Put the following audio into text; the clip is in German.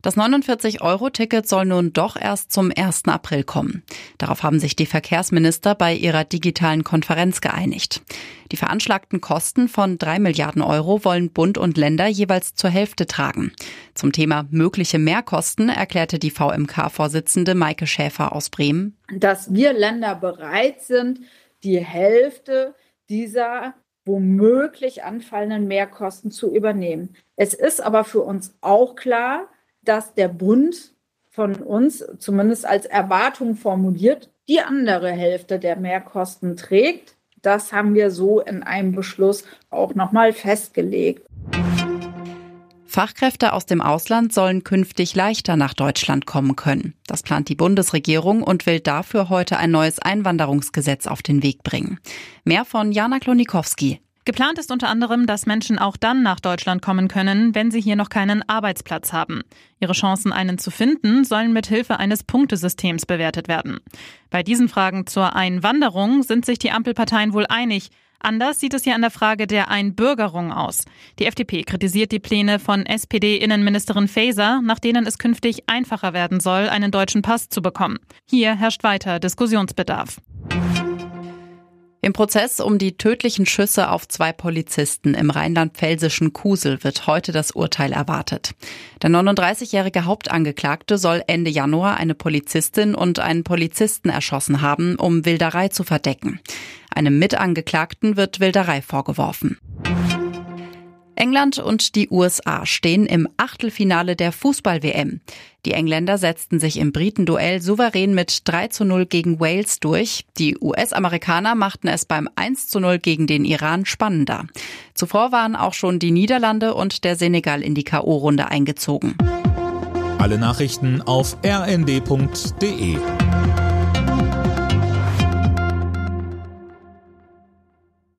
Das 49-Euro-Ticket soll nun doch erst zum 1. April kommen. Darauf haben sich die Verkehrsminister bei ihrer digitalen Konferenz geeinigt. Die veranschlagten Kosten von 3 Milliarden Euro wollen Bund und Länder jeweils zur Hälfte tragen. Zum Thema mögliche Mehrkosten erklärte die VMK-Vorsitzende Maike Schäfer aus Bremen, dass wir Länder bereit sind, die Hälfte dieser womöglich anfallenden Mehrkosten zu übernehmen. Es ist aber für uns auch klar, dass der Bund von uns zumindest als Erwartung formuliert, die andere Hälfte der Mehrkosten trägt. Das haben wir so in einem Beschluss auch nochmal festgelegt. Fachkräfte aus dem Ausland sollen künftig leichter nach Deutschland kommen können. Das plant die Bundesregierung und will dafür heute ein neues Einwanderungsgesetz auf den Weg bringen. Mehr von Jana Klonikowski. Geplant ist unter anderem, dass Menschen auch dann nach Deutschland kommen können, wenn sie hier noch keinen Arbeitsplatz haben. Ihre Chancen, einen zu finden, sollen mit Hilfe eines Punktesystems bewertet werden. Bei diesen Fragen zur Einwanderung sind sich die Ampelparteien wohl einig. Anders sieht es ja an der Frage der Einbürgerung aus. Die FDP kritisiert die Pläne von SPD-Innenministerin Faeser, nach denen es künftig einfacher werden soll, einen deutschen Pass zu bekommen. Hier herrscht weiter Diskussionsbedarf. Im Prozess um die tödlichen Schüsse auf zwei Polizisten im rheinland-pfälzischen Kusel wird heute das Urteil erwartet. Der 39-jährige Hauptangeklagte soll Ende Januar eine Polizistin und einen Polizisten erschossen haben, um Wilderei zu verdecken. Einem Mitangeklagten wird Wilderei vorgeworfen. England und die USA stehen im Achtelfinale der Fußball-WM. Die Engländer setzten sich im Britenduell souverän mit 3 zu 0 gegen Wales durch. Die US-Amerikaner machten es beim 1 zu 0 gegen den Iran spannender. Zuvor waren auch schon die Niederlande und der Senegal in die K.O.-Runde eingezogen. Alle Nachrichten auf rnd.de